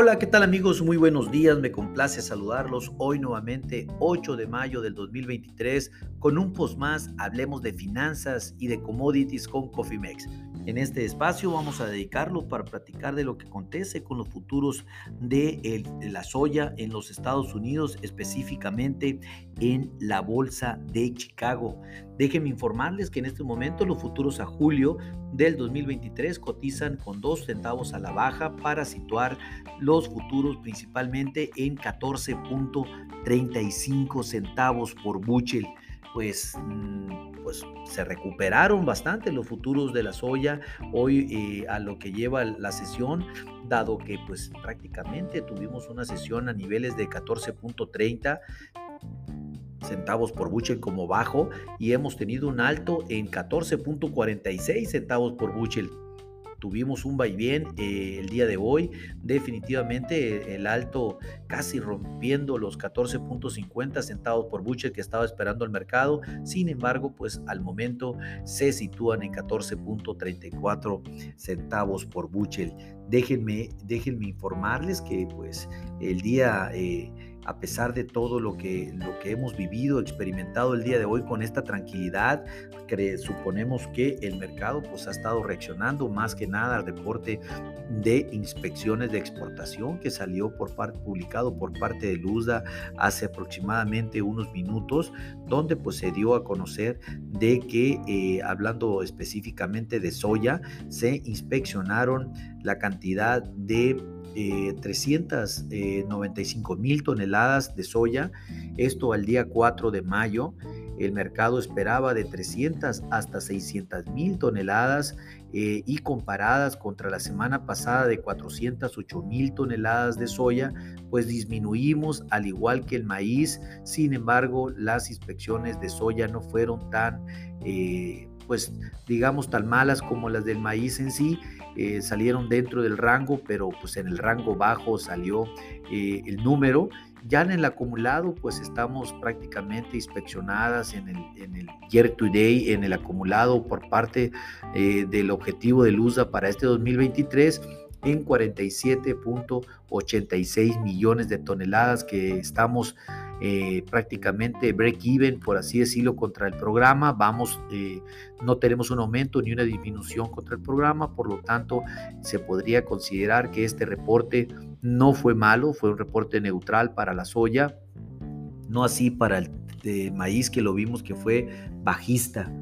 Hola, ¿qué tal amigos? Muy buenos días, me complace saludarlos hoy nuevamente 8 de mayo del 2023 con un post más, hablemos de finanzas y de commodities con Cofimex. En este espacio vamos a dedicarlo para platicar de lo que acontece con los futuros de, la soya en los Estados Unidos, específicamente en la bolsa de Chicago. Déjenme informarles que en este momento los futuros a julio del 2023 cotizan con 2 centavos a la baja para situar los futuros principalmente en 14.35 centavos por buchel pues, mm, pues se recuperaron bastante los futuros de la soya hoy eh, a lo que lleva la sesión, dado que pues prácticamente tuvimos una sesión a niveles de 14.30 centavos por buchel como bajo y hemos tenido un alto en 14.46 centavos por buchel tuvimos un vaivén eh, el día de hoy. Definitivamente el alto casi rompiendo los 14.50 centavos por buche que estaba esperando el mercado. Sin embargo, pues al momento se sitúan en 14.34 centavos por buchel. Déjenme, déjenme informarles que pues el día... Eh, a pesar de todo lo que, lo que hemos vivido, experimentado el día de hoy con esta tranquilidad, suponemos que el mercado pues, ha estado reaccionando más que nada al reporte de inspecciones de exportación que salió por publicado por parte de Luzda hace aproximadamente unos minutos, donde pues se dio a conocer de que, eh, hablando específicamente de soya, se inspeccionaron la cantidad de 395 eh, mil toneladas de soya, esto al día 4 de mayo. El mercado esperaba de 300 hasta 600 mil toneladas eh, y comparadas contra la semana pasada de 408 mil toneladas de soya, pues disminuimos al igual que el maíz. Sin embargo, las inspecciones de soya no fueron tan, eh, pues digamos, tan malas como las del maíz en sí eh, salieron dentro del rango, pero pues en el rango bajo salió eh, el número. Ya en el acumulado, pues estamos prácticamente inspeccionadas en el, en el year to day, en el acumulado por parte eh, del objetivo de LUSA para este 2023 en 47.86 millones de toneladas que estamos eh, prácticamente break even, por así decirlo, contra el programa. Vamos, eh, no tenemos un aumento ni una disminución contra el programa, por lo tanto, se podría considerar que este reporte no fue malo, fue un reporte neutral para la soya, no así para el maíz que lo vimos que fue bajista.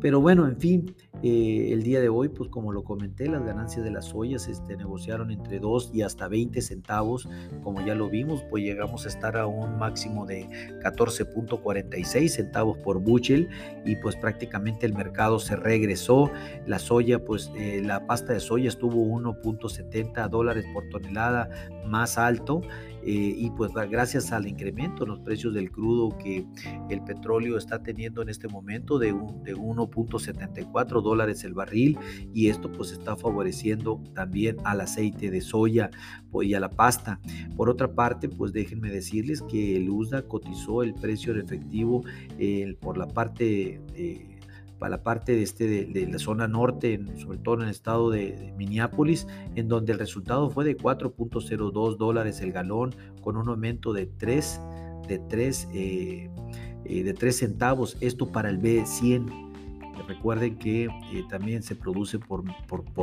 Pero bueno, en fin, eh, el día de hoy, pues como lo comenté, las ganancias de las ollas este, negociaron entre 2 y hasta 20 centavos. Como ya lo vimos, pues llegamos a estar a un máximo de 14.46 centavos por buchel y pues prácticamente el mercado se regresó. La soya, pues eh, la pasta de soya estuvo 1.70 dólares por tonelada más alto. Eh, y pues gracias al incremento en los precios del crudo que el petróleo está teniendo en este momento de, de 1.74 dólares el barril y esto pues está favoreciendo también al aceite de soya pues, y a la pasta. Por otra parte pues déjenme decirles que el USDA cotizó el precio en efectivo por la parte para la parte de, este, de, la zona norte, sobre todo en el estado de, Minneapolis, en donde el resultado fue de 4.02 dólares el galón, con un aumento de 3, de 3, eh, eh, de 3 centavos, esto para el B100 Recuerden que eh, también se produce por,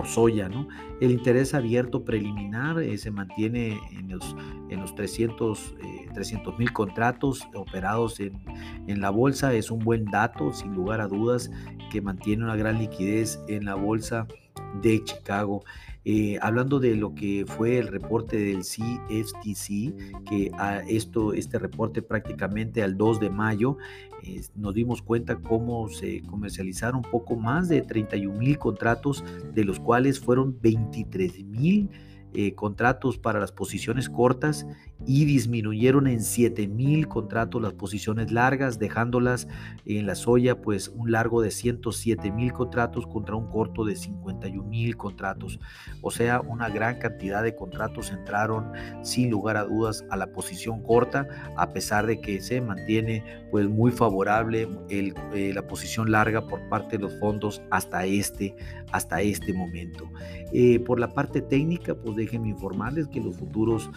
soya. ¿no? El interés abierto preliminar eh, se mantiene en los, en los 300 eh, mil contratos operados en, la bolsa. Es un buen dato, sin lugar a dudas, que mantiene una gran liquidez en la bolsa de Chicago. Hablando de lo que fue el reporte del CFTC, que a esto, este reporte prácticamente al 2 de mayo nos dimos cuenta cómo se comercializaron poco más de 31 mil contratos, de los cuales fueron 23 mil eh, contratos para las posiciones cortas y disminuyeron en 7 mil contratos las posiciones largas, dejándolas en la soya pues un largo de 107 mil contratos contra un corto de 51 mil contratos. O sea, una gran cantidad de contratos entraron sin lugar a dudas a la posición corta, a pesar de que se mantiene pues muy favorable eh, la posición larga por parte de los fondos hasta este, hasta este momento. Eh, por la parte técnica, pues déjenme informarles que los futuros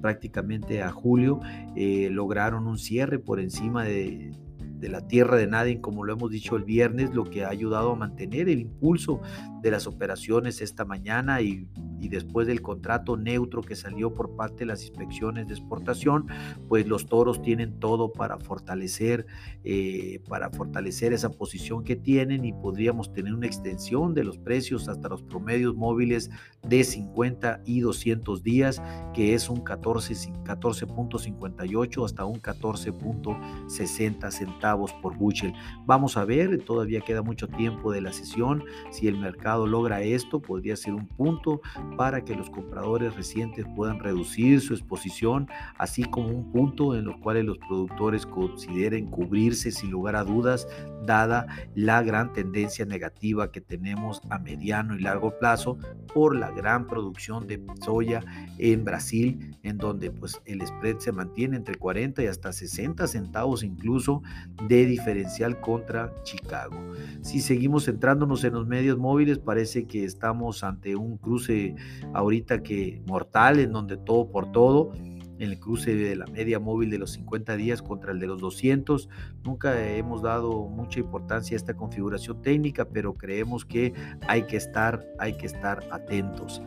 prácticamente a julio, eh, lograron un cierre por encima de, de la tierra de nadie, como lo hemos dicho el viernes, lo que ha ayudado a mantener el impulso de las operaciones esta mañana y, después del contrato neutro que salió por parte de las inspecciones de exportación, pues los toros tienen todo para fortalecer, eh, para fortalecer esa posición que tienen y podríamos tener una extensión de los precios hasta los promedios móviles de 50 y 200 días, que es un 14.58 hasta un 14.60 centavos por bushel. Vamos a ver, todavía queda mucho tiempo de la sesión, si el mercado logra esto, podría ser un punto para que los compradores recientes puedan reducir su exposición, así como un punto en los cuales los productores consideren cubrirse sin lugar a dudas, dada la gran tendencia negativa que tenemos a mediano y largo plazo por la gran producción de soya en Brasil, en donde pues el spread se mantiene entre 40 y hasta 60 centavos incluso de diferencial contra Chicago. Si seguimos centrándonos en los medios móviles, parece que estamos ante un cruce ahorita que mortal, en donde todo por todo, en el cruce de la media móvil de los 50 días contra el de los 200. Nunca hemos dado mucha importancia a esta configuración técnica, pero creemos que hay que estar, hay que estar atentos.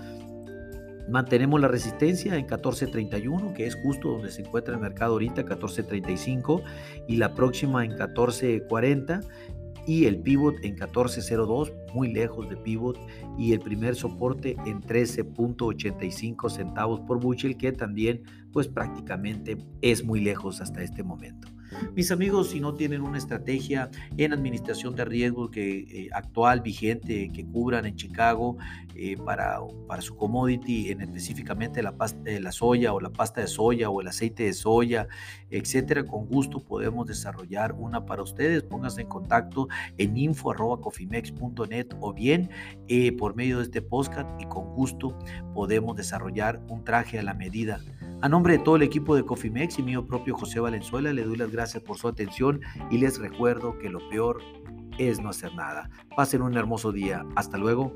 Mantenemos la resistencia en 14.31, que es justo donde se encuentra el mercado ahorita, 14.35, y la próxima en 14.40 y el pivot en 14.02, muy lejos de pivot, y el primer soporte en 13.85 centavos por bushel, que también pues prácticamente es muy lejos hasta este momento. Mis amigos, si no tienen una estrategia en administración de riesgos que, eh, actual, vigente, que cubran en Chicago eh, para, para su commodity, en específicamente la, pasta, de la soya o la pasta de soya o el aceite de soya, etcétera, con gusto podemos desarrollar una para ustedes. Pónganse en contacto en info.cofimex.net o bien eh, por medio de este podcast y con gusto podemos desarrollar un traje a la medida a nombre de todo el equipo de Cofimex y mío propio José Valenzuela, le doy las gracias por su atención y les recuerdo que lo peor es no hacer nada. Pasen un hermoso día. Hasta luego.